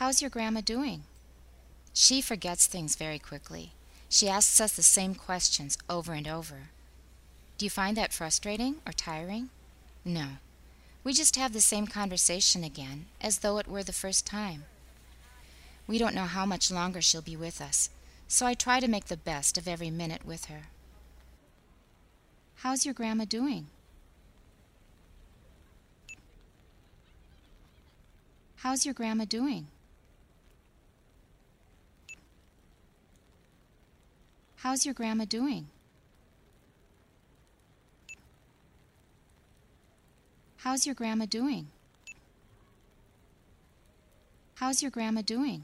How's your grandma doing? She forgets things very quickly. She asks us the same questions over and over. Do you find that frustrating or tiring? No. We just have the same conversation again, as though it were the first time. We don't know how much longer she'll be with us, so I try to make the best of every minute with her. How's your grandma doing? How's your grandma doing? How's your grandma doing? How's your grandma doing? How's your grandma doing?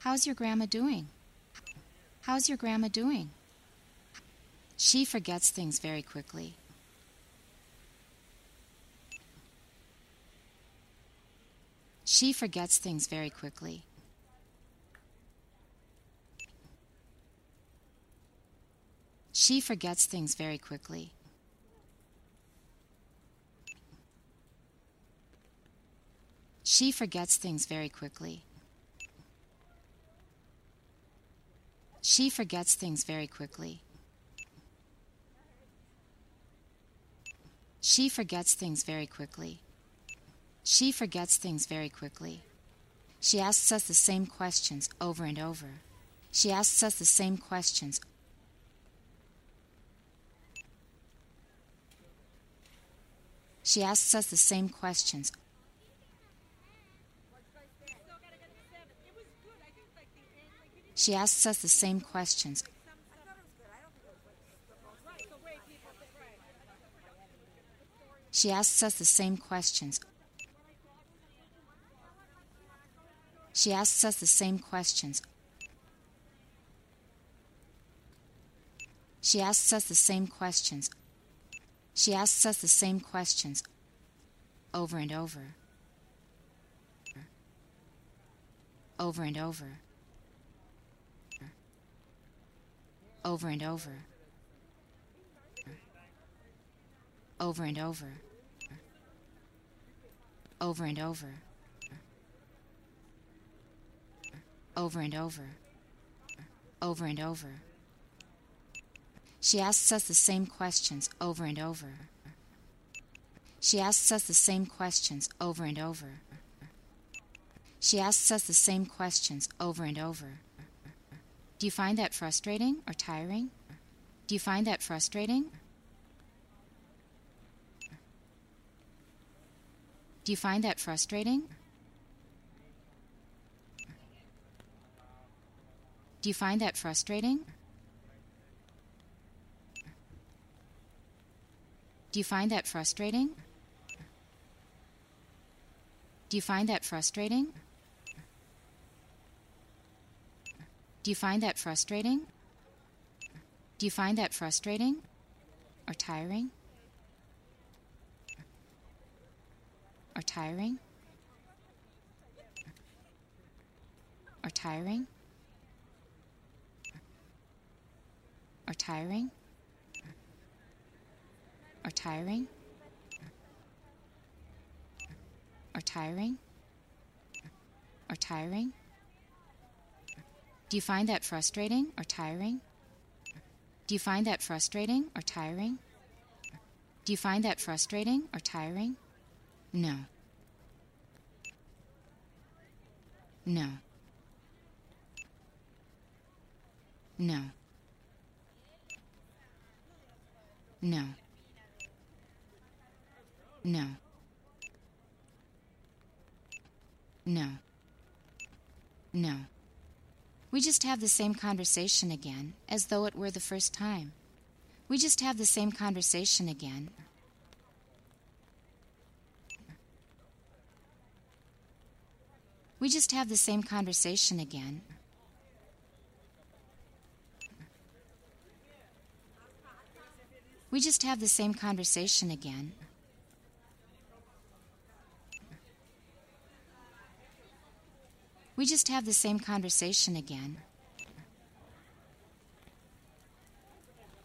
How's your grandma doing? How's your grandma doing? She forgets things very quickly. She forgets things very quickly. She forgets things very quickly. She forgets things very quickly. She forgets things very quickly. She forgets things very quickly. She forgets things very quickly. She asks us the same questions over and over. She asks us the same questions. She asks us the same questions She asks us the same questions. She asks us the same questions. She asks us the same questions. She asks us the same questions. She asks us the same questions over and over. Over and over. over and over, over and over, over and over, over and over, over and over. She asks us the same questions over and over. She asks us the same questions over and over. She asks us the same questions over and over. Do you find that frustrating or tiring? Do you find that frustrating? Do you find that frustrating? Do you find that frustrating? Do you find that frustrating? Do you find that frustrating? Do you find that frustrating? Do you find that frustrating or tiring? Or tiring? Or tiring? Or tiring? Or tiring? Or tiring? Or tiring? Do you find that frustrating or tiring? Do you find that frustrating or tiring? Do you find that frustrating or tiring? No. No. No. No. No. No. No. We just have the same conversation again, as though it were the first time. We just have the same conversation again. We just have the same conversation again. We just have the same conversation again. We just have the same conversation again.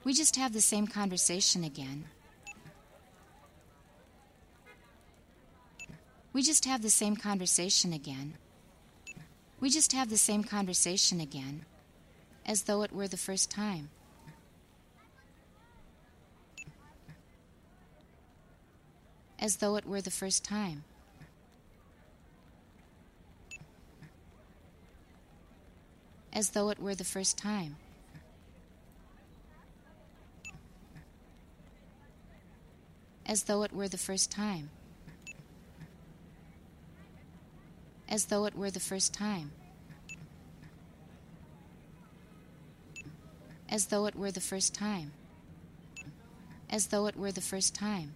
We just have the same conversation again. We just have the same conversation again. We just have the same conversation again, as though it were the first time. As though it were the first time. As though it were the first time. As though it were the first time. As though it were the first time. As though it were the first time. As though it were the first time.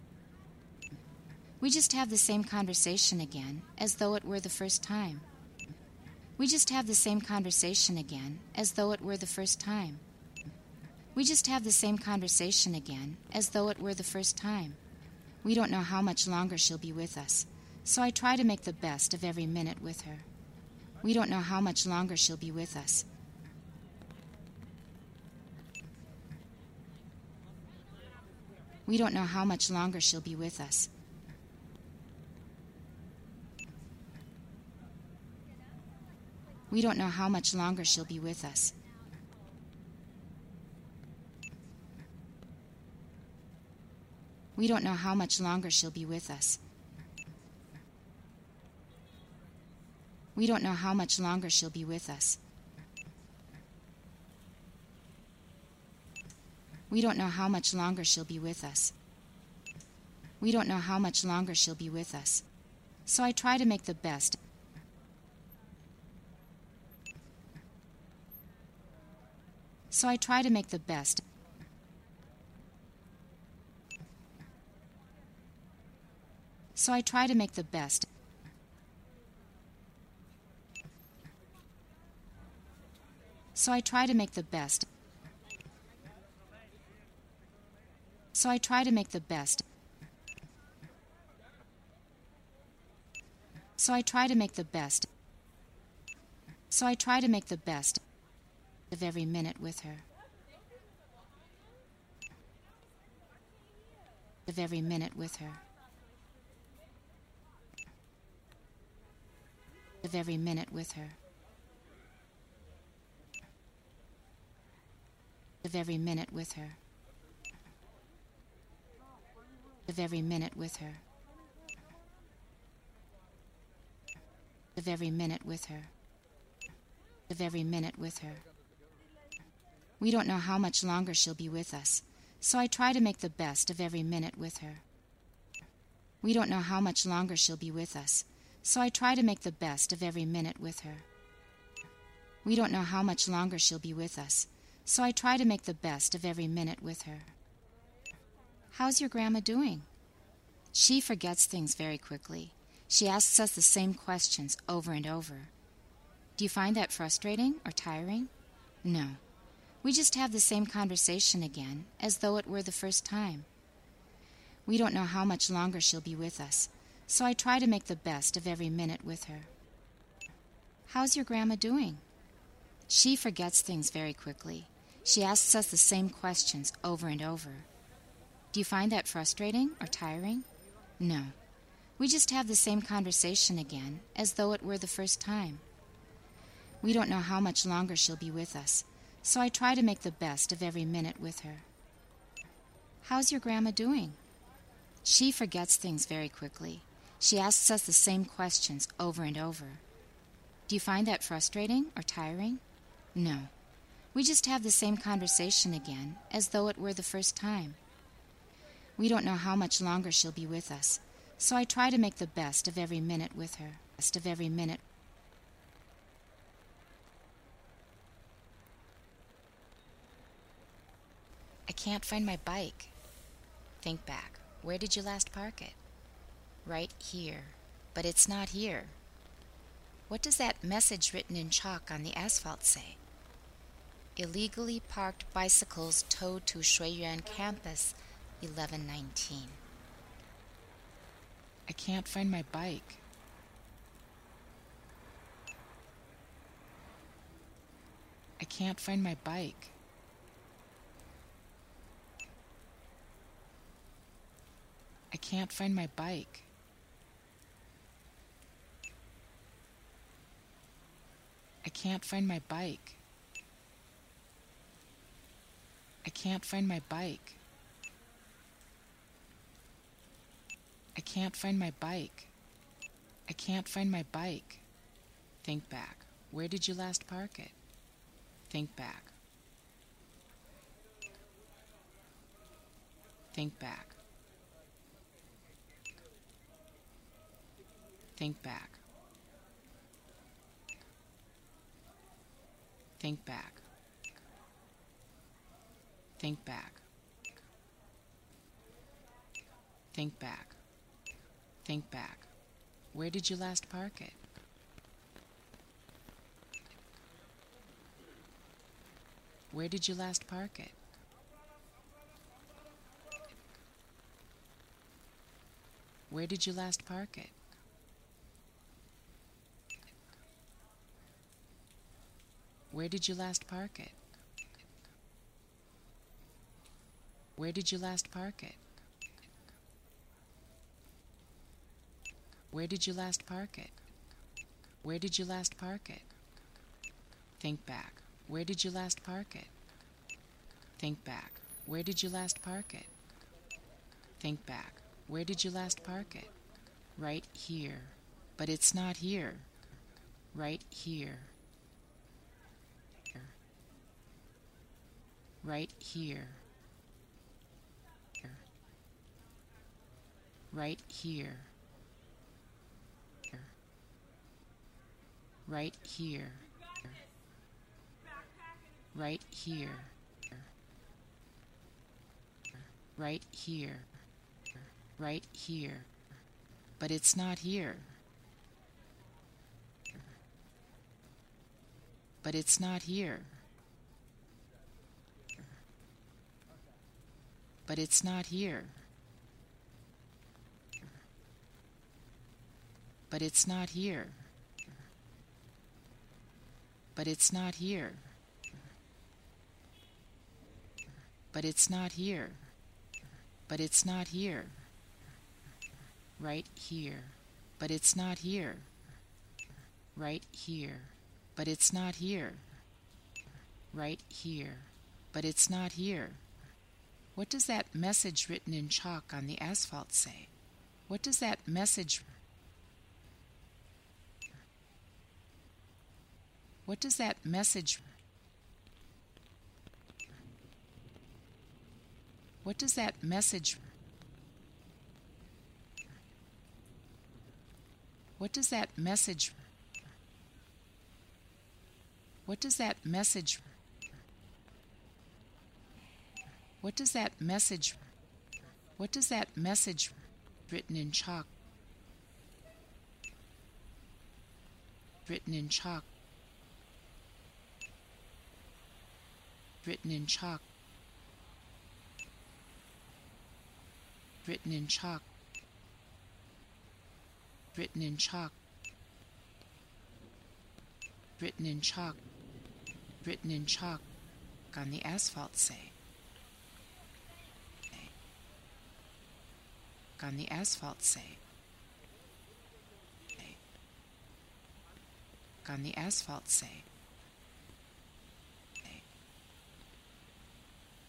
We just have the same conversation again, as though it were the first time. We just have the same conversation again, as though it were the first time. We just have the same conversation again, as though it were the first time. We don't know how much longer she'll be with us, so I try to make the best of every minute with her. We don't know how much longer she'll be with us. We don't know how much longer she'll be with us. We don't know how much longer she'll be with us. We don't know how much longer she'll be with us. We don't know how much longer she'll be with us. We don't know how much longer she'll be with us. We don't know how much longer she'll be with us. So I try to make the best. So I try to make the best. So I try to make the best. So I try to make the best. So I try to make the best. So I try to make the best. So I try to make the best of every minute with her. Of every minute with her. Of every minute with her. Of every minute with her. Of every minute with her. Of every minute with her. Of every minute with her. We don't know how much longer she'll be with us, so I try to make the best of every minute with her. We don't know how much longer she'll be with us, so I try to make the best of every minute with her. We don't know how much longer she'll be with us, so I try to make the best of every minute with her. How's your grandma doing? She forgets things very quickly. She asks us the same questions over and over. Do you find that frustrating or tiring? No. We just have the same conversation again, as though it were the first time. We don't know how much longer she'll be with us, so I try to make the best of every minute with her. How's your grandma doing? She forgets things very quickly. She asks us the same questions over and over. Do you find that frustrating or tiring? No. We just have the same conversation again, as though it were the first time. We don't know how much longer she'll be with us, so I try to make the best of every minute with her. How's your grandma doing? She forgets things very quickly. She asks us the same questions over and over. Do you find that frustrating or tiring? No. We just have the same conversation again, as though it were the first time. We don't know how much longer she'll be with us, so I try to make the best of every minute with her, best of every minute. I can't find my bike. Think back. Where did you last park it? Right here. But it's not here. What does that message written in chalk on the asphalt say? Illegally parked bicycles towed to Shuiyuan campus 1119. I can't find my bike. I can't find my bike. I can't find my bike. I can't find my bike. I can't find my bike. I can't find my bike. I can't find my bike. Think back. Where did you last park it? Think back. Think back. Think back. Think back. Think back. Think back. Think back. Where did you last park it? Where did you last park it? Where did you last park it? Where did you last park it? Where did you last park it? Where did you last park it? Where did you last park it? Think back. Where did you last park it? Think back. Where did you last park it? Think back. Where did you last park it? Right here. But it's not here. Right here. Right here. Right here. Right here. Right here. Right here. Right here. But it's not here. But it's not here. But it's not here. But it's not here. But it's not here. But it's not here. But it's not here. Right here. But it's not here. Right here. But it's not here. Right here. But it's not here. What does that message written in chalk on the asphalt say? What does that message What does that message What does that message What does that message What does that message What does that message What does that message written in chalk written in chalk written in chalk written in chalk written in chalk written in chalk written in chalk on the asphalt say on the asphalt say on the asphalt say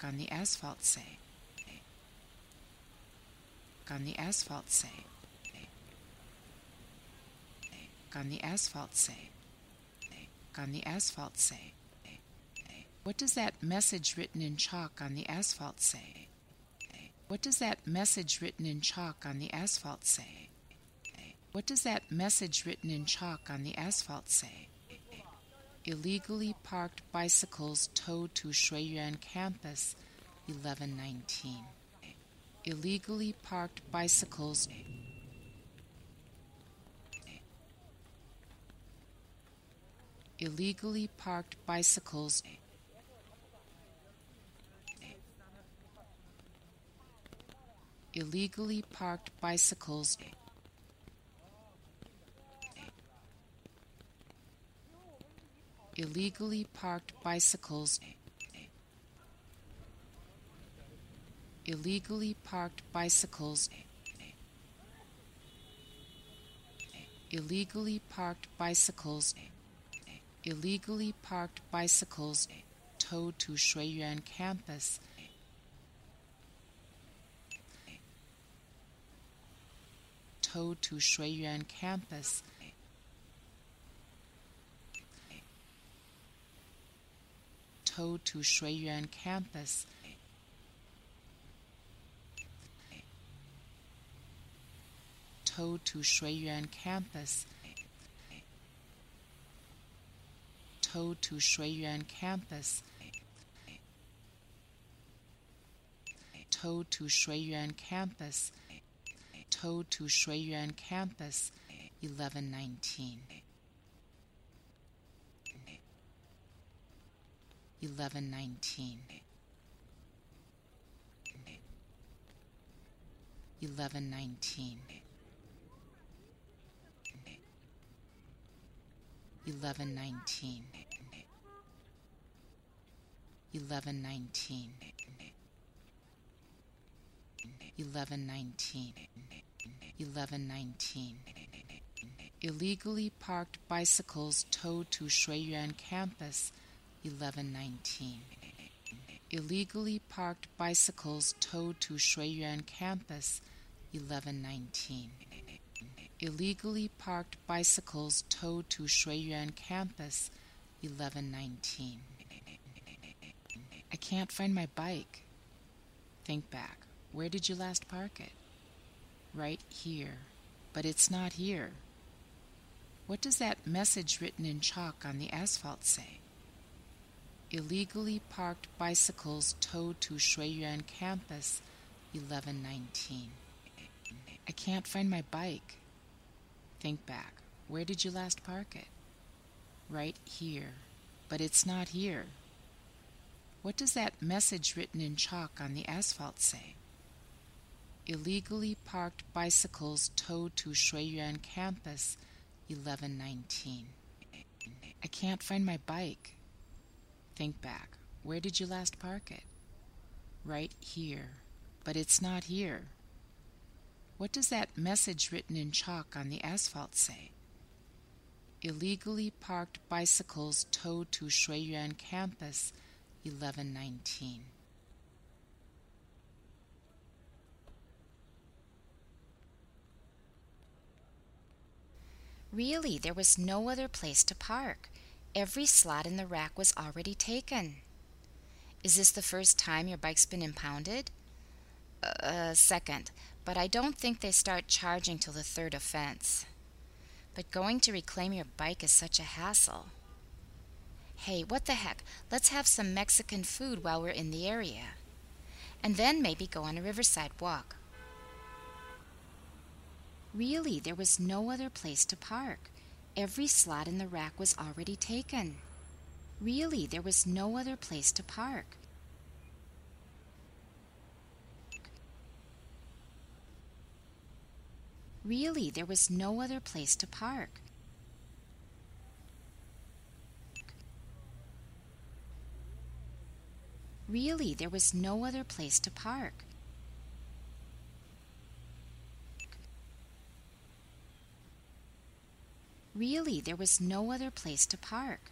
on the asphalt say on the asphalt say on the asphalt say on the asphalt say what does that message written in chalk on the asphalt say what does that message written in chalk on the asphalt say? What does that message written in chalk on the asphalt say? Illegally parked bicycles towed to Shuiyuan campus 1119 illegally parked bicycles. Illegally parked bicycles illegally parked bicycles. Illegally parked bicycles. Illegally parked bicycles. Illegally parked bicycles. Illegally parked bicycles. Towed to Shuiyuan campus. Towed to Shuiyuan campus. Towed to Shuiyuan campus. Towed to Shuiyuan campus. Towed to Shuiyuan campus. Towed to Shuiyuan campus. Towed to Shuiyuan campus. 1119. 1119. 1119. 1119. 1119. 1119. 1119. Illegally parked bicycles towed to Shuiyuan campus. 1119. Illegally parked bicycles towed to Shuiyuan campus. 1119. Illegally parked bicycles towed to Shuiyuan campus. 1119. I can't find my bike. Think back. Where did you last park it? Right here. But it's not here. What does that message written in chalk on the asphalt say? Illegally parked bicycles towed to Shuiyuan campus, 1119. I can't find my bike. Think back. Where did you last park it? Right here. But it's not here. What does that message written in chalk on the asphalt say? Illegally parked bicycles towed to Shuiyuan campus, 1119. I can't find my bike. Think back. Where did you last park it? Right here. But it's not here. What does that message written in chalk on the asphalt say? Illegally parked bicycles towed to Shuiyuan campus, 1119. Really, there was no other place to park. Every slot in the rack was already taken. Is this the first time your bike's been impounded? Uh, second, but I don't think they start charging till the third offense. But going to reclaim your bike is such a hassle. Hey, what the heck? Let's have some Mexican food while we're in the area. And then maybe go on a riverside walk. Really, there was no other place to park. Every slot in the rack was already taken. Really, there was no other place to park. Really, there was no other place to park. Really, there was no other place to park. Really, there was no other place to park.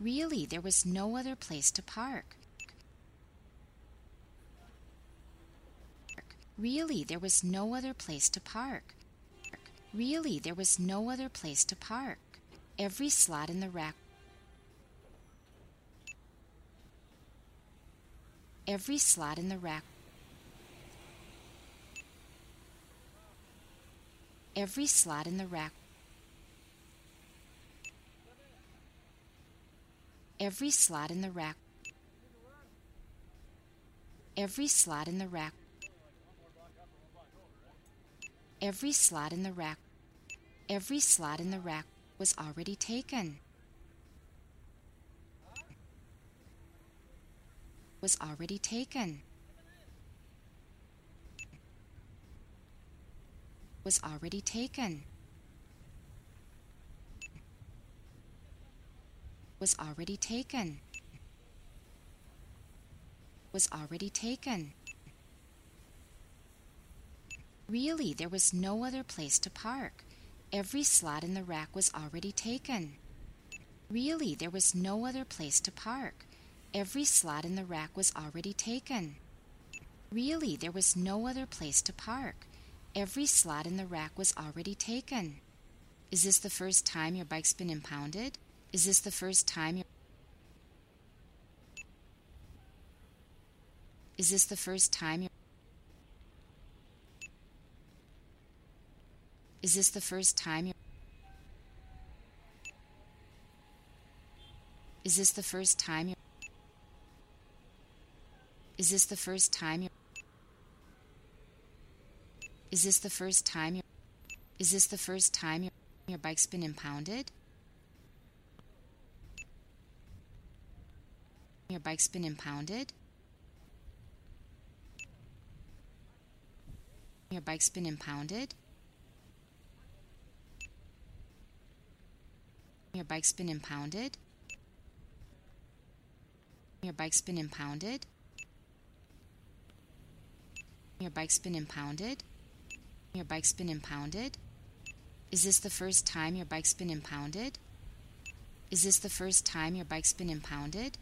Really, there was no other place to park. Really, there was no other place to park. Really, there was no other place to park. Every slot in the rack Every slot in the rack Every slot in the rack Every slot in the rack Every slot in the rack Every slot in the rack Every slot in the rack was already taken. Was already taken. Was already taken. Was already taken. Was already taken. Really, there was no other place to park. Every slot in the rack was already taken. Really, there was no other place to park. Every slot in the rack was already taken. Really, there was no other place to park. Every slot in the rack was already taken. Is this the first time your bike's been impounded? Is this the first time your Is this the first time your Is this the first time your Is this the first time your Is this the first time your Is this the first time your Is this the first time your, your bike's been impounded? Your bike's been impounded? Your bike's been impounded? Your bike's been impounded? Your bike's been impounded? Your bike's been impounded? Your bike's been impounded? Is this the first time your bike's been impounded? Is this the first time your bike's been impounded?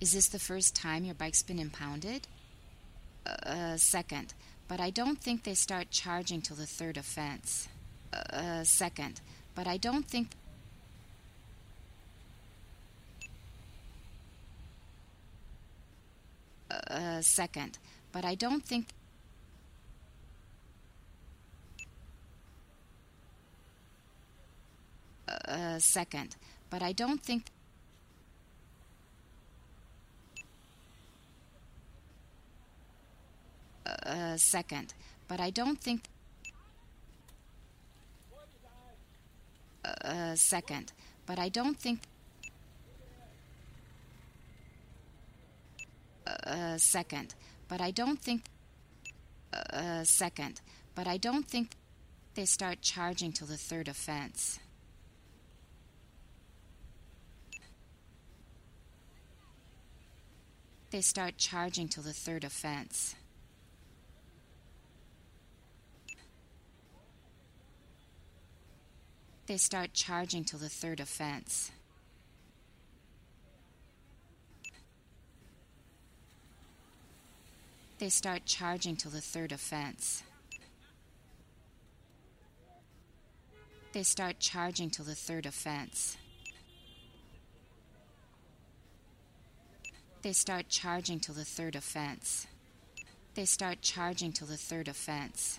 Is this the first time your bike's been impounded? Uh, second, but I don't think they start charging till the third offense. Uh, second, but I don't think. Uh, second, but I don't think. Uh, second, but I don't think. Uh, second, but I don't think. Uh, second, but I don't think. Second, but I don't think. Second, but I don't think they start charging till the third offense. They start charging till the third offense. They start charging till the third offense. They start charging till the third offense. They start charging till the third offense. They start charging till the third offense. They start charging till the third offense.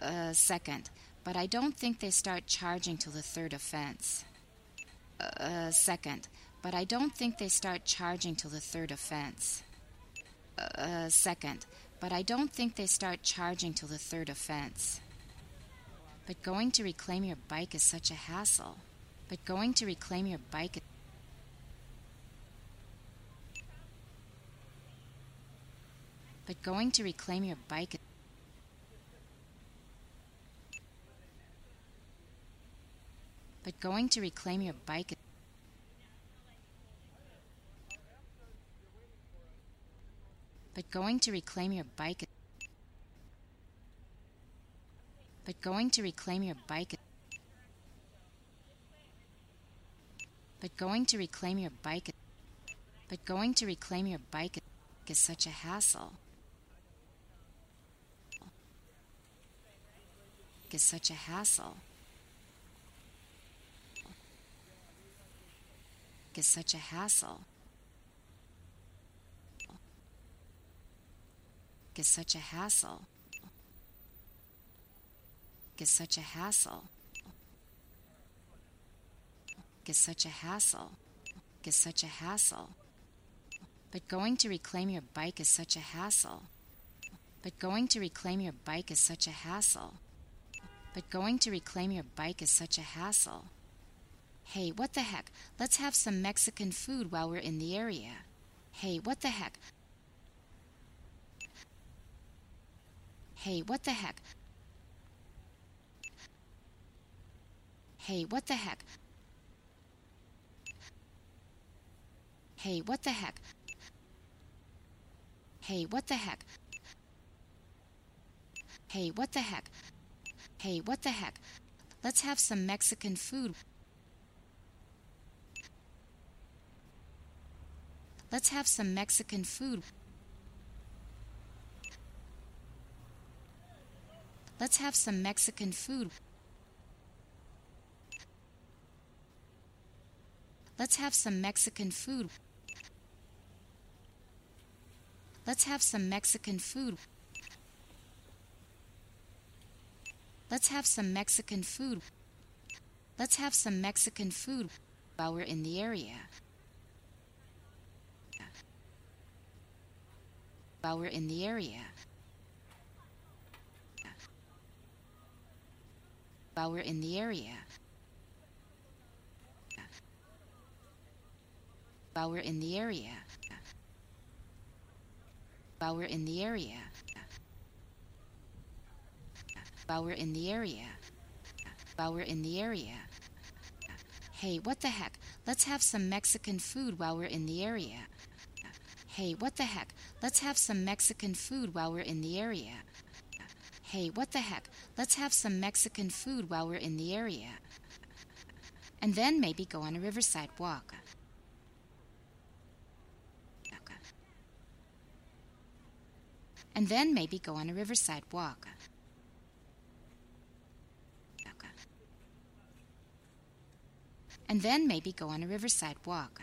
Uh, second, but I don't think they start charging till the third offense. Uh, second, but I don't think they start charging till the third offense. Uh, second, but I don't think they start charging till the third offense. But going to reclaim your bike is such a hassle. But going to reclaim your bike But going to reclaim your bike But going to reclaim your bike But going to reclaim your bike But going to reclaim your bike But going to reclaim your bike But going to reclaim your bike is such a hassle. Is such a hassle. Is such a hassle. Is such a hassle. Is such a hassle. Is such a hassle. Is such a hassle. But going to reclaim your bike is such a hassle. But going to reclaim your bike is such a hassle. But going to reclaim your bike is such a hassle. Hey, what the heck? Let's have some Mexican food while we're in the area. Hey, what the heck? Hey, what the heck? Hey, what the heck? Hey, what the heck? Hey, what the heck? Hey, what the heck? Hey, what the heck? Let's have some Mexican food. Let's have some Mexican food. Let's have some Mexican food. Let's have some Mexican food. Let's have some Mexican food. Let's have some Mexican food. Let's have some Mexican food while we're in the area. While we're in the area. While we're in the area. While we're in the area. While we're in the area while we're in the area. While we're in the area. Hey, what the heck? Let's have some Mexican food while we're in the area. Hey, what the heck? Let's have some Mexican food while we're in the area. Hey, what the heck? Let's have some Mexican food while we're in the area. And then maybe go on a riverside walk. And then maybe go on a riverside walk. and then maybe go on a riverside walk.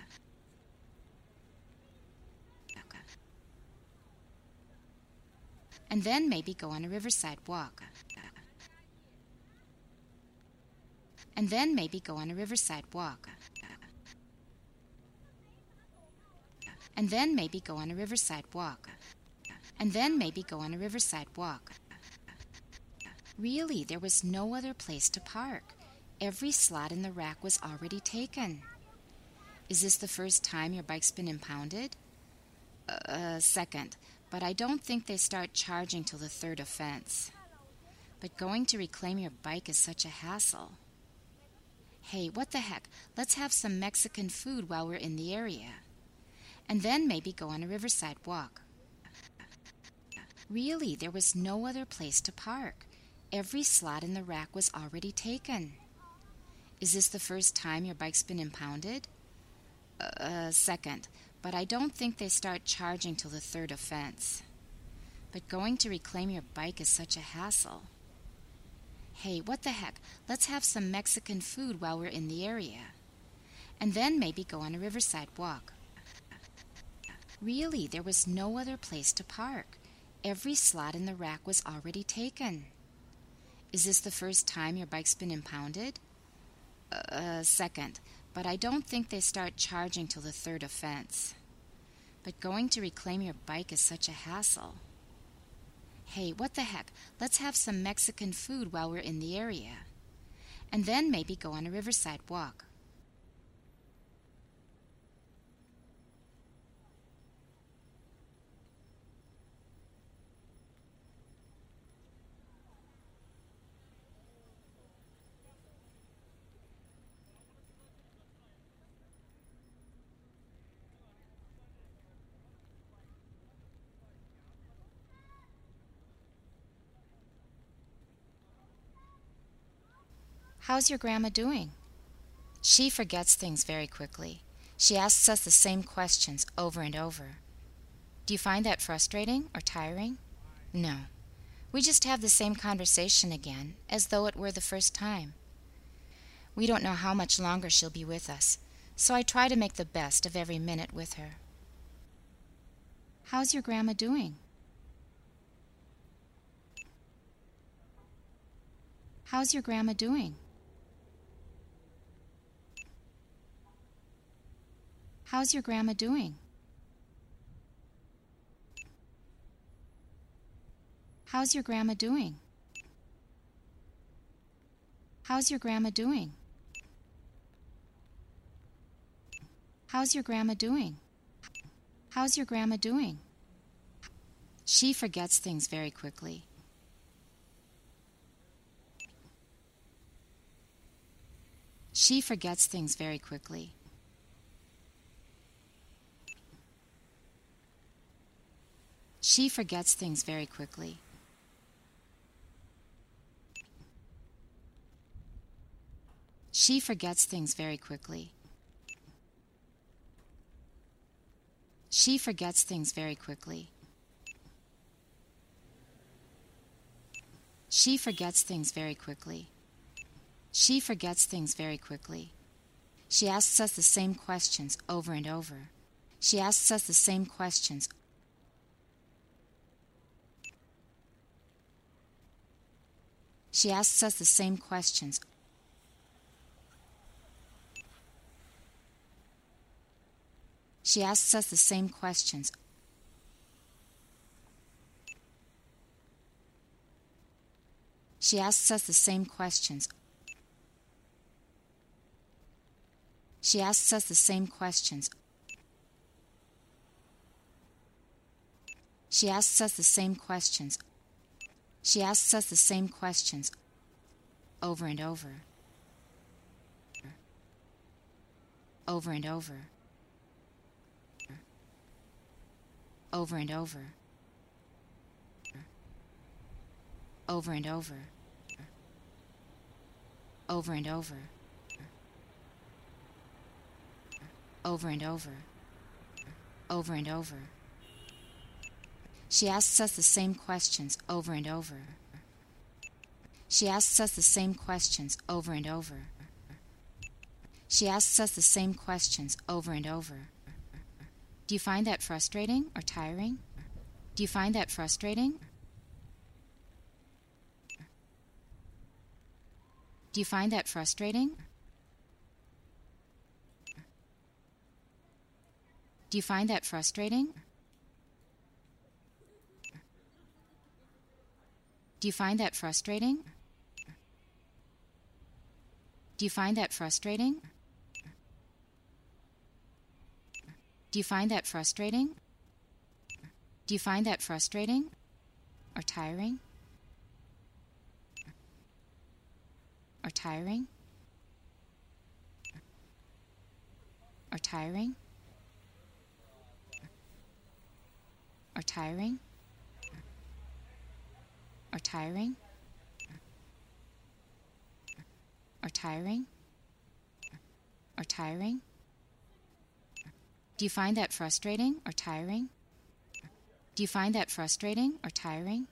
And then maybe go on a riverside walk. And then maybe go on a riverside walk. And then maybe go on a riverside walk. And then maybe go on a riverside walk. Really, there was no other place to park. Every slot in the rack was already taken. Is this the first time your bike's been impounded? Uh, uh, second, but I don't think they start charging till the third offense. But going to reclaim your bike is such a hassle. Hey, what the heck? Let's have some Mexican food while we're in the area. And then maybe go on a riverside walk. Really, there was no other place to park. Every slot in the rack was already taken. Is this the first time your bike's been impounded? Uh, uh, second, but I don't think they start charging till the third offense. But going to reclaim your bike is such a hassle. Hey, what the heck? Let's have some Mexican food while we're in the area. And then maybe go on a riverside walk. Really, there was no other place to park. Every slot in the rack was already taken. Is this the first time your bike's been impounded? A second, but I don't think they start charging till the third offense. But going to reclaim your bike is such a hassle. Hey, what the heck? Let's have some Mexican food while we're in the area. And then maybe go on a riverside walk. How's your grandma doing? She forgets things very quickly. She asks us the same questions over and over. Do you find that frustrating or tiring? No. We just have the same conversation again, as though it were the first time. We don't know how much longer she'll be with us, so I try to make the best of every minute with her. How's your grandma doing? How's your grandma doing? How's your grandma doing? How's your grandma doing? How's your grandma doing? How's your grandma doing? How's your grandma doing? She forgets things very quickly. She forgets things very quickly. She forgets things very quickly. She forgets things very quickly. She forgets things very quickly. She forgets things very quickly. She forgets things very quickly. She asks us the same questions over and over. She asks us the same questions. She asks us the same questions. She asks us the same questions She asks us the same questions. She asks us the same questions. She asks us the same questions. She asks us the same questions over and over. Over and over. Over and over. Over and over. Over and over. Over and over. Over and over. She asks us the same questions over and over. She asks us the same questions over and over. She asks us the same questions over and over. Do you find that frustrating or tiring? Do you find that frustrating? Do you find that frustrating? Do you find that frustrating? Do you find that frustrating? Do you find that frustrating? Do you find that frustrating? Do you find that frustrating or tiring? Or tiring? Or tiring? Or tiring? Or tiring? Or tiring? Or tiring? Do you find that frustrating or tiring? Do you find that frustrating or tiring?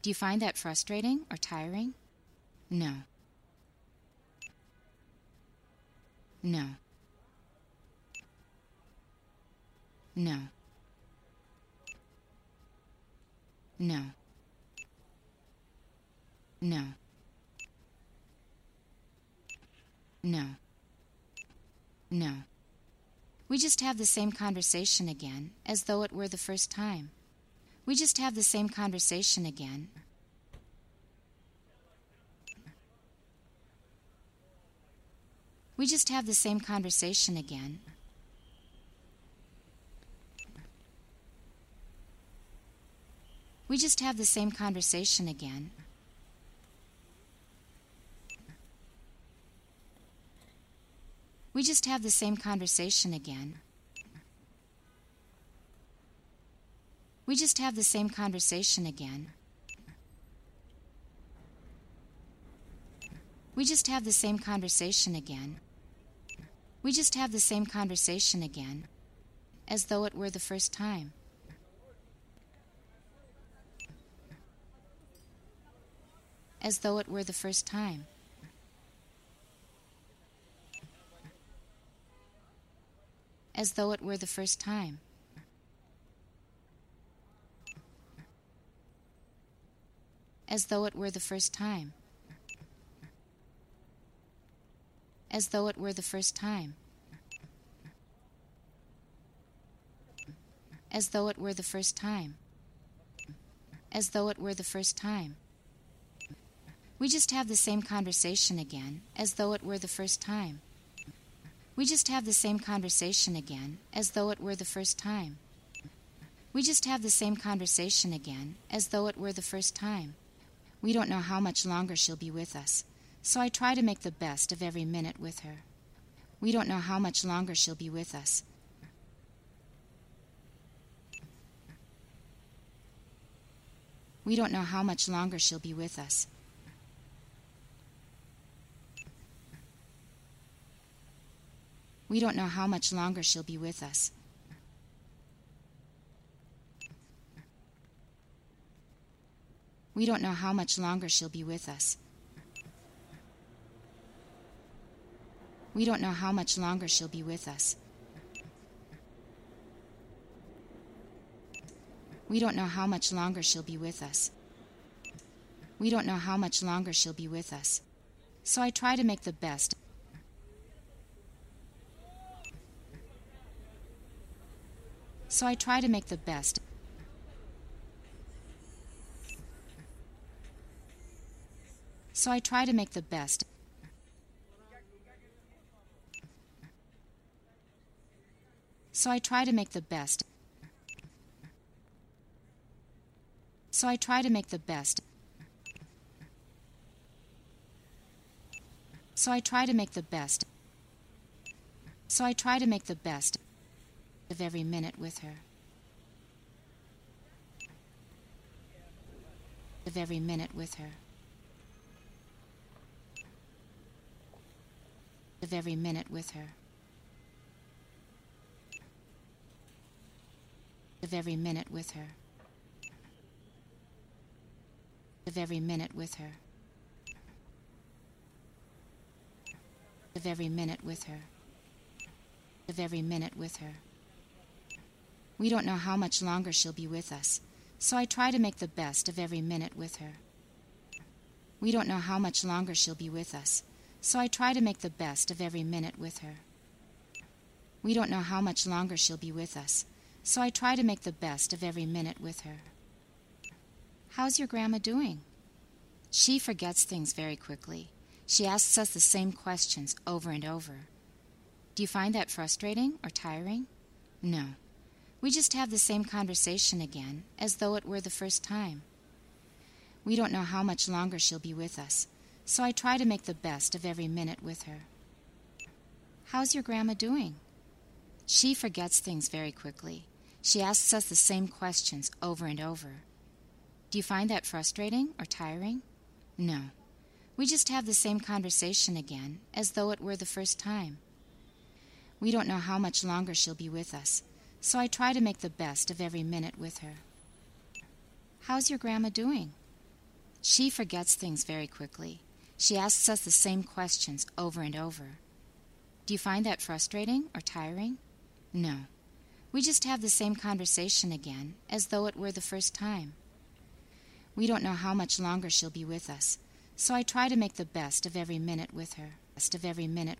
Do you find that frustrating or tiring? No. No. No. No. No. No. No. We just have the same conversation again, as though it were the first time. We just have the same conversation again, We just have the same conversation again. We just have the same conversation again. We just have the same conversation again. We just have the same conversation again. We just have the same conversation again. We just have the same conversation again, as though it were the first time. As though it were the first time. As though it were the first time. As though it were the first time. as though it were the first time. As though it were the first time. As though it were the first time. We just have the same conversation again, as though it were the first time. We just have the same conversation again, as though it were the first time. We just have the same conversation again, as though it were the first time. We don't know how much longer she'll be with us, so I try to make the best of every minute with her. We don't know how much longer she'll be with us. We don't know how much longer she'll be with us. We don't know how much longer she'll be with us. We don't know how much longer she'll be with us. We don't know how much longer she'll be with us. We don't know how much longer she'll be with us. We don't know how much longer she'll be with us. So I try to make the best. So I try to make the best. So I try to make the best. So I try to make the best. So I try to make the best. So I try to make the best. So I try to make the best of every minute with her. Of every minute with her. Of every minute with her. Of every minute with her. Of every minute with her. Of every minute with her. Of every minute with her. We don't know how much longer she'll be with us, so I try to make the best of every minute with her. We don't know how much longer she'll be with us, so I try to make the best of every minute with her. We don't know how much longer she'll be with us, so I try to make the best of every minute with her. How's your grandma doing? She forgets things very quickly. She asks us the same questions over and over. Do you find that frustrating or tiring? No. We just have the same conversation again, as though it were the first time. We don't know how much longer she'll be with us, so I try to make the best of every minute with her. How's your grandma doing? She forgets things very quickly. She asks us the same questions over and over. Do you find that frustrating or tiring? No. We just have the same conversation again, as though it were the first time. We don't know how much longer she'll be with us, so I try to make the best of every minute with her. How's your grandma doing? She forgets things very quickly. She asks us the same questions over and over. Do you find that frustrating or tiring? No. We just have the same conversation again, as though it were the first time. We don't know how much longer she'll be with us, so I try to make the best of every minute with her, best of every minute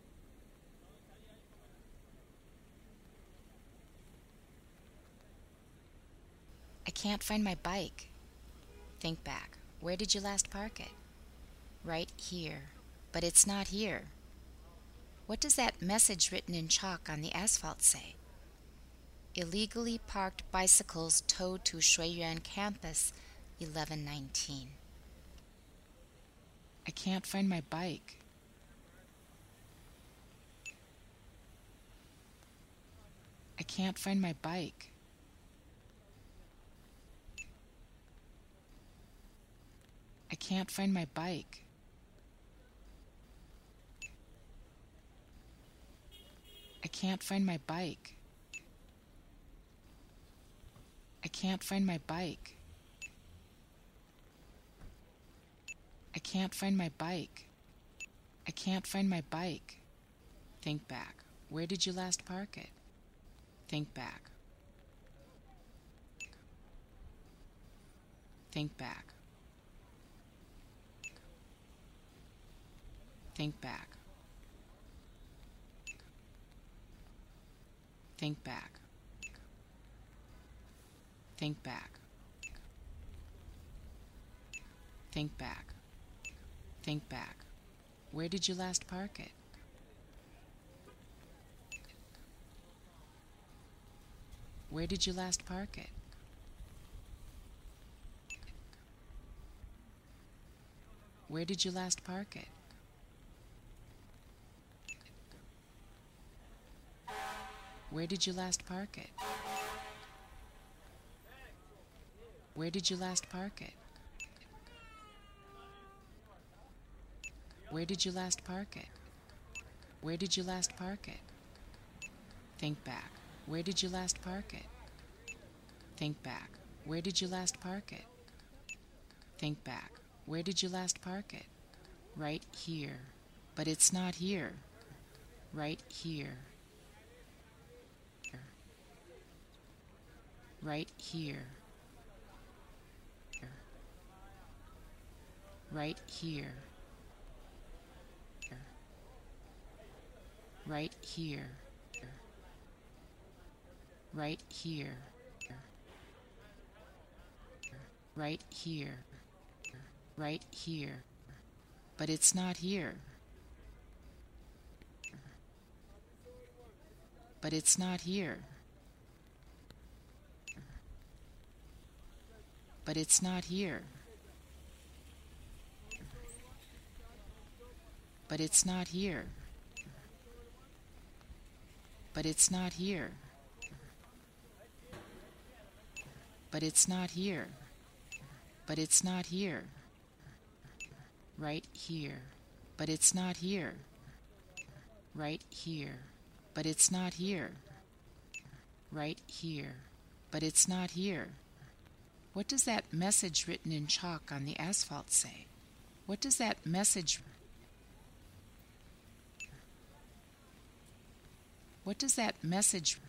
I can't find my bike. Think back. Where did you last park it? Right here. But it's not here. What does that message written in chalk on the asphalt say? Illegally parked bicycles towed to Shuiyuan campus 1119. I can't find my bike. I can't find my bike. I can't find my bike. I can't find my bike. I can't find my bike. I can't find my bike. I can't find my bike. Think back. Where did you last park it? Think back. Think back. Think back. Think back. Think back. Think back. Think back. Where did you last park it? Where did you last park it? Where did you last park it? Where did you last park it? Where did you last park it? Where did you last park it? Where did you last park it? Think back. Where did you last park it? Think back. Where did you last park it? Think back. Where did you last park it? Right here. But it's not here. Right here. Right here. Right here. Right here. Right here. Right here. Right here. But it's not here. But it's not here. But it's not here. But it's not here. But it's not here. But it's not here. But it's not here. Right here. But it's not here. Right here. But it's not here. Right here. But it's not here. What does that message written in chalk on the asphalt say? What does that message What does that message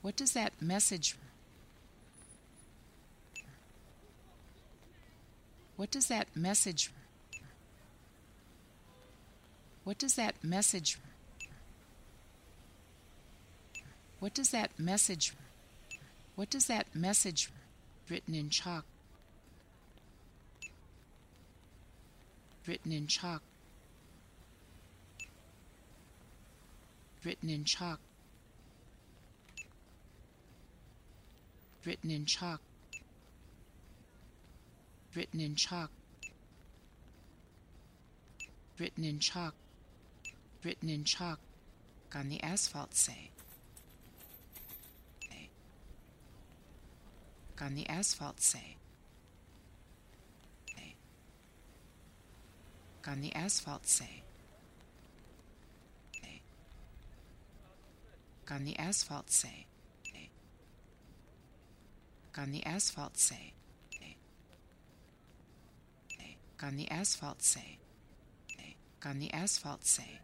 What does that message What does that message What does that message What does that message What does that message written in chalk written in chalk written in chalk written in chalk written in chalk written in chalk written in chalk on the asphalt say on the asphalt say. On the asphalt say. On the asphalt say. On the asphalt say. On the asphalt say. On the asphalt say.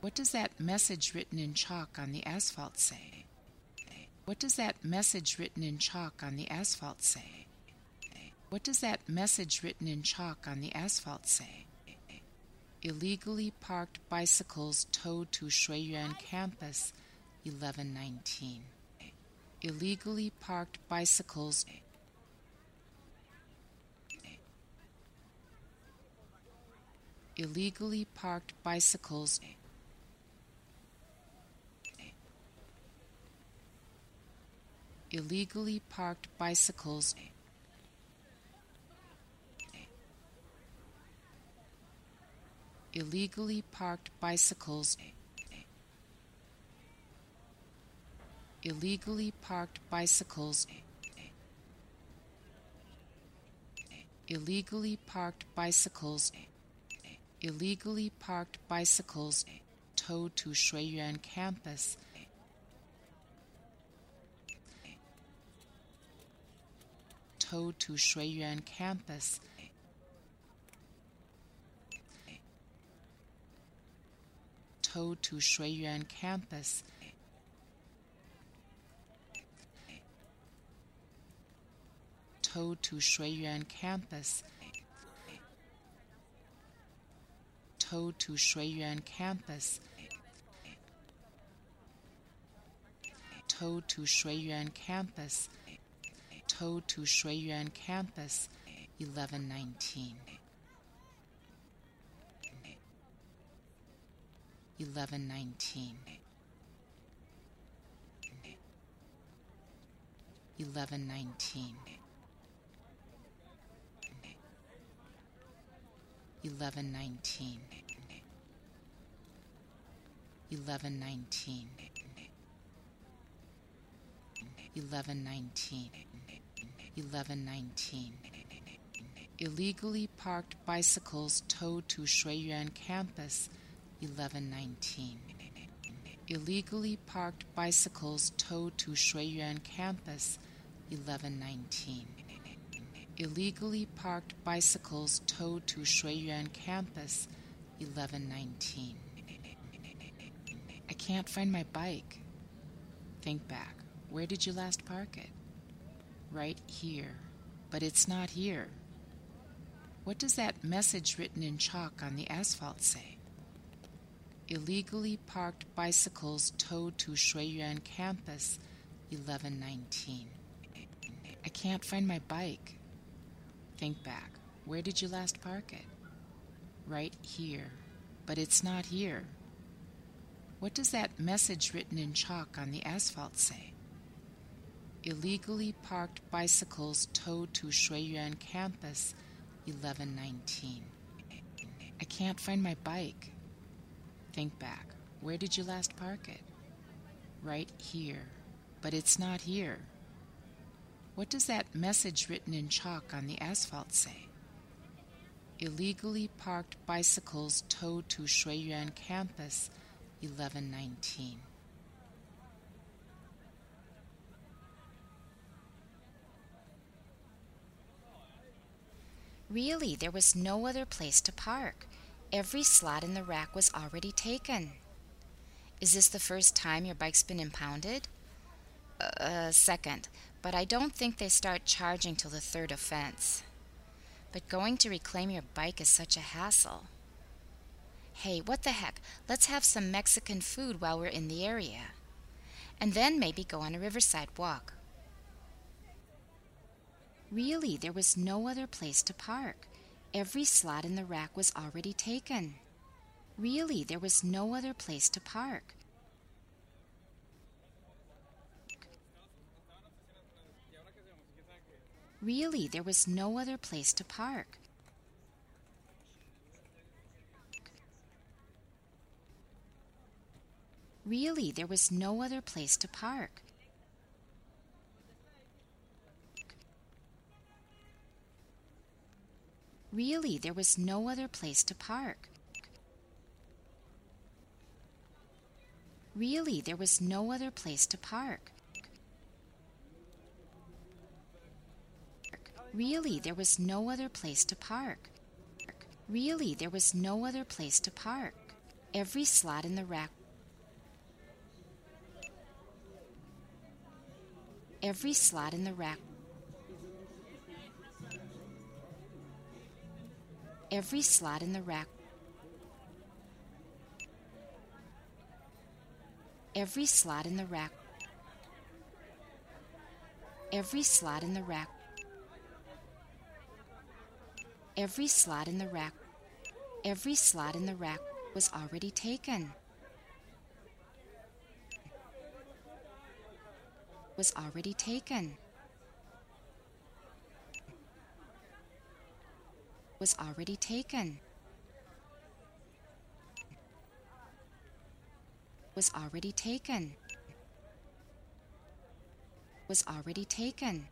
What does that message written in chalk on the asphalt say what does that message written in chalk on the asphalt say? What does that message written in chalk on the asphalt say? Illegally parked bicycles towed to Shuiyuan campus 1119 illegally parked bicycles. Illegally parked bicycles illegally parked bicycles. Illegally parked bicycles. Illegally parked bicycles. Illegally parked bicycles. Illegally parked bicycles. Towed to Shuiyuan campus towed to Shuiyuan campus. Towed to Shuiyuan campus. Towed to Shuiyuan campus. Towed to Shuiyuan campus. Towed to Shuiyuan campus towed to Shuiyuan campus 1119 1119 1119 1119 1119 1119 1119 Illegally parked bicycles towed to Shuiyuan campus 1119. Illegally parked bicycles towed to Shuiyuan campus 1119. Illegally parked bicycles towed to Shuiyuan campus 1119. I can't find my bike. Think back. Where did you last park it? Right here. But it's not here. What does that message written in chalk on the asphalt say? Illegally parked bicycles towed to Shuiyuan campus 1119. I can't find my bike. Think back. Where did you last park it? Right here. But it's not here. What does that message written in chalk on the asphalt say? Illegally parked bicycles towed to Shuiyuan campus 1119. I can't find my bike. Think back. Where did you last park it? Right here. But it's not here. What does that message written in chalk on the asphalt say? Illegally parked bicycles towed to Shuiyuan campus 1119. Really, there was no other place to park. Every slot in the rack was already taken. Is this the first time your bike's been impounded? Uh, second, but I don't think they start charging till the third offense. But going to reclaim your bike is such a hassle. Hey, what the heck? Let's have some Mexican food while we're in the area. And then maybe go on a riverside walk. Really, there was no other place to park. Every slot in the rack was already taken. Really, there was no other place to park. Really, there was no other place to park. Really, there was no other place to park. Really, there was no other place to park. Really, there was no other place to park. Really, there was no other place to park. Really, there was no other place to park. Every slot in the rack Every slot in the rack Every slot in the rack Every slot in the rack Every slot in the rack Every slot in the rack Every slot in the rack was already taken. Was already taken. Was already taken. Was already taken. Was already taken.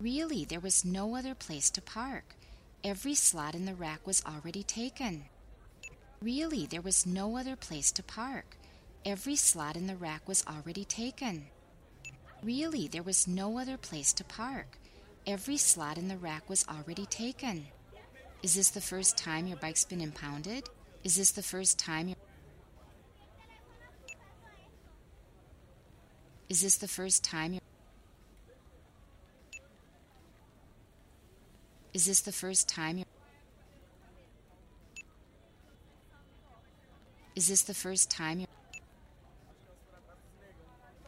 Really, there was no other place to park. Every slot in the rack was already taken. Really, there was no other place to park. Every slot in the rack was already taken. Really, there was no other place to park. Every slot in the rack was already taken. Is this the first time your bike's been impounded? Is this the first time your Is this the first time your Is this the first time your Is this the first time your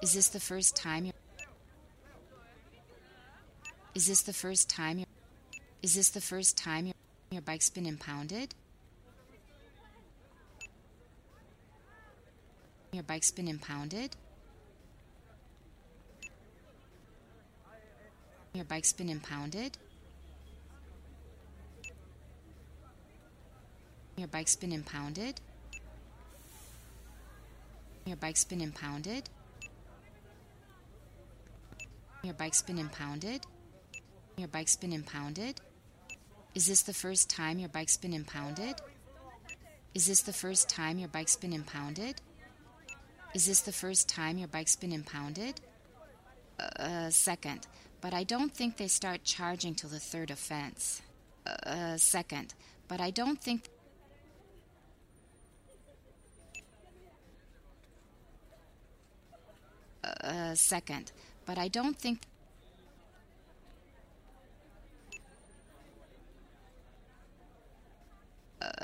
Is this the first time your Is this the first time your Is this the first time your, your bike's been impounded? Your bike's been impounded? Your bike's been impounded? Your bike's been impounded? Your bike's been impounded? Your bike's been impounded? Your bike's been impounded? Is this the first time your bike's been impounded? Is this the first time your bike's been impounded? Is this the first time your bike's been impounded? Uh, second, but I don't think they start charging till the third offense. Uh, second, but I don't think. Uh, second, but I don't think.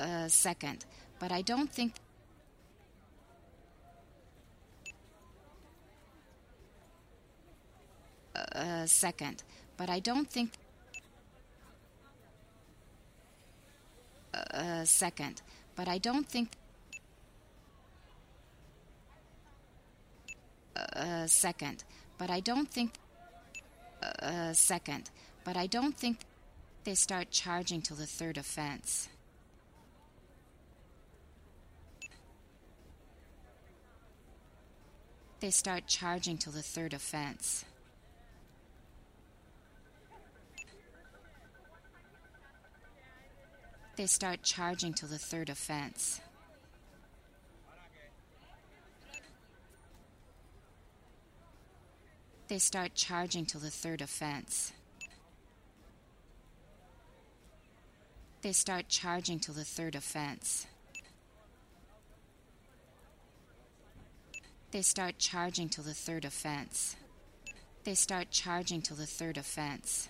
Uh, second, but I don't think. Uh, second, but I don't think. Uh, second, but I don't think. Uh, second, but I don't think. Second, but I don't think they start charging till the third offense. They start charging till the third offense. They start charging till the third offense. They start charging till the third offense. They start charging till the third offense. They start charging till the third offense. They start charging till the third offense.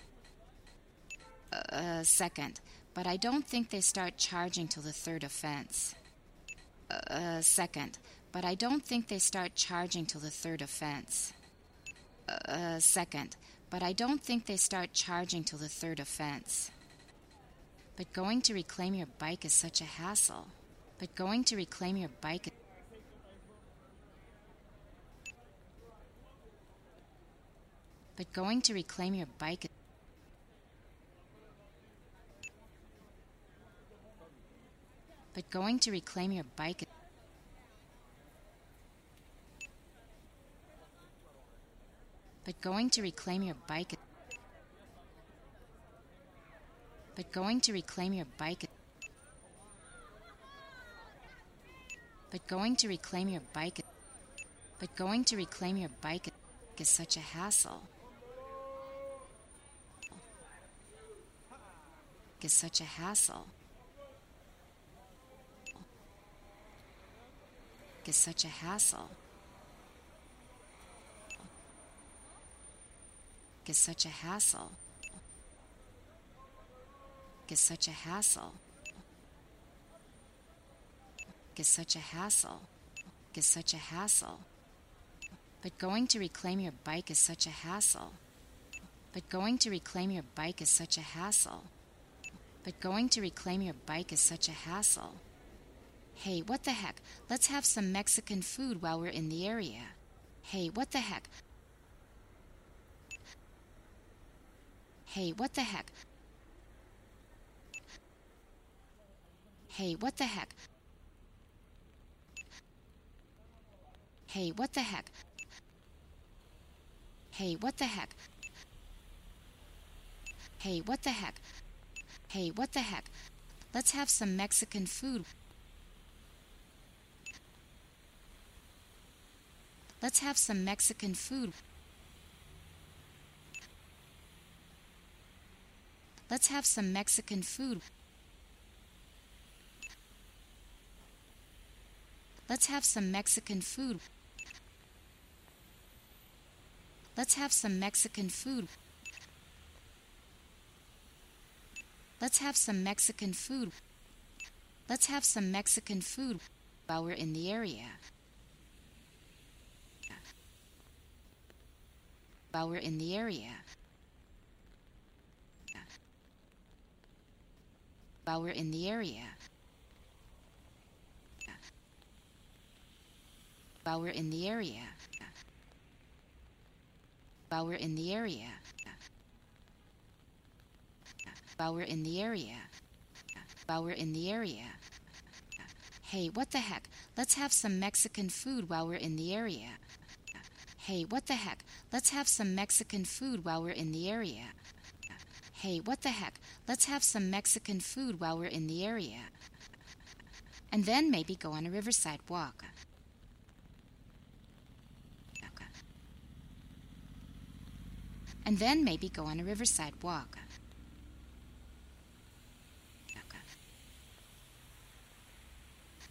Uh, second, but I don't think they start charging till the third offense. Uh, second, but I don't think they start charging till the third offense. Uh, second, but I don't think they start charging till the third offense. But going to reclaim your bike is such a hassle. But going to reclaim your bike. But going to reclaim your bike. But going to reclaim your bike. But going to reclaim your bike. But going to reclaim your bike. But going to reclaim your bike. But going to reclaim your bike is such a hassle. Is such a hassle. Is such a hassle. Is such a hassle. Is such a hassle. Is such a hassle. Is such a hassle. But going to reclaim your bike is such a hassle. But going to reclaim your bike is such a hassle. But going to reclaim your bike is such a hassle. Hey, what the heck? Let's have some Mexican food while we're in the area. Hey, what the heck? Hey, what the heck? Hey, what the heck? Hey, what the heck? Hey, what the heck? Hey, what the heck? Hey, what the heck? Let's have some Mexican food. Let's have some Mexican food. Let's have some Mexican food. Let's have some Mexican food. Let's have some Mexican food. Let's have some Mexican food. Let's have some Mexican food while we're in the area. While we're in the area. While we're in the area. While we're in the area. While we're in the area. While we're in the area. While we're in the area. Hey, what the heck? Let's have some Mexican food while we're in the area. Hey, what the heck? Let's have some Mexican food while we're in the area. Hey, what the heck? Let's have some Mexican food while we're in the area. And then maybe go on a riverside walk. And then maybe go on a riverside walk.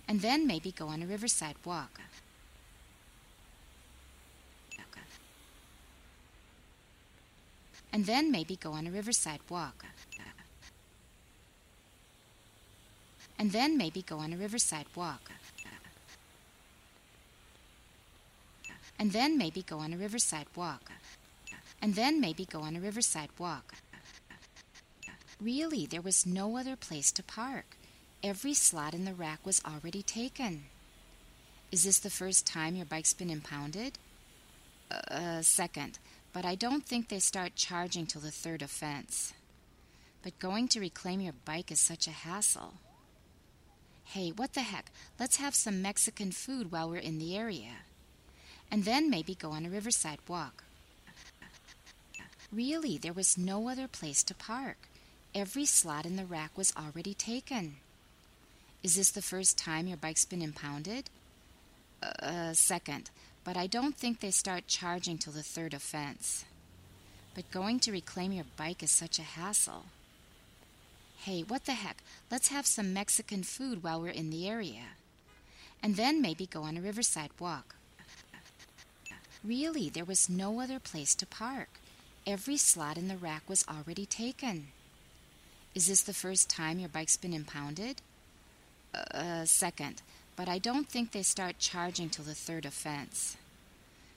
And then maybe go on a riverside walk. And then maybe go on a riverside walk. And then maybe go on a riverside walk. And then maybe go on a riverside walk. And then maybe go on a riverside walk. Really, there was no other place to park. Every slot in the rack was already taken. Is this the first time your bike's been impounded? Uh, second, but I don't think they start charging till the third offense. But going to reclaim your bike is such a hassle. Hey, what the heck? Let's have some Mexican food while we're in the area. And then maybe go on a riverside walk. Really, there was no other place to park. Every slot in the rack was already taken. Is this the first time your bike's been impounded? Uh, second, but I don't think they start charging till the third offense. But going to reclaim your bike is such a hassle. Hey, what the heck? Let's have some Mexican food while we're in the area. And then maybe go on a riverside walk. Really, there was no other place to park. Every slot in the rack was already taken. Is this the first time your bike's been impounded? Uh, second, but I don't think they start charging till the third offense.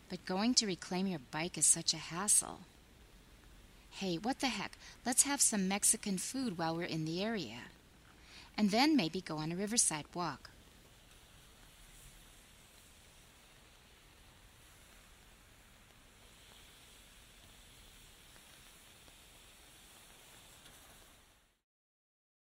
But going to reclaim your bike is such a hassle. Hey, what the heck? Let's have some Mexican food while we're in the area. And then maybe go on a riverside walk.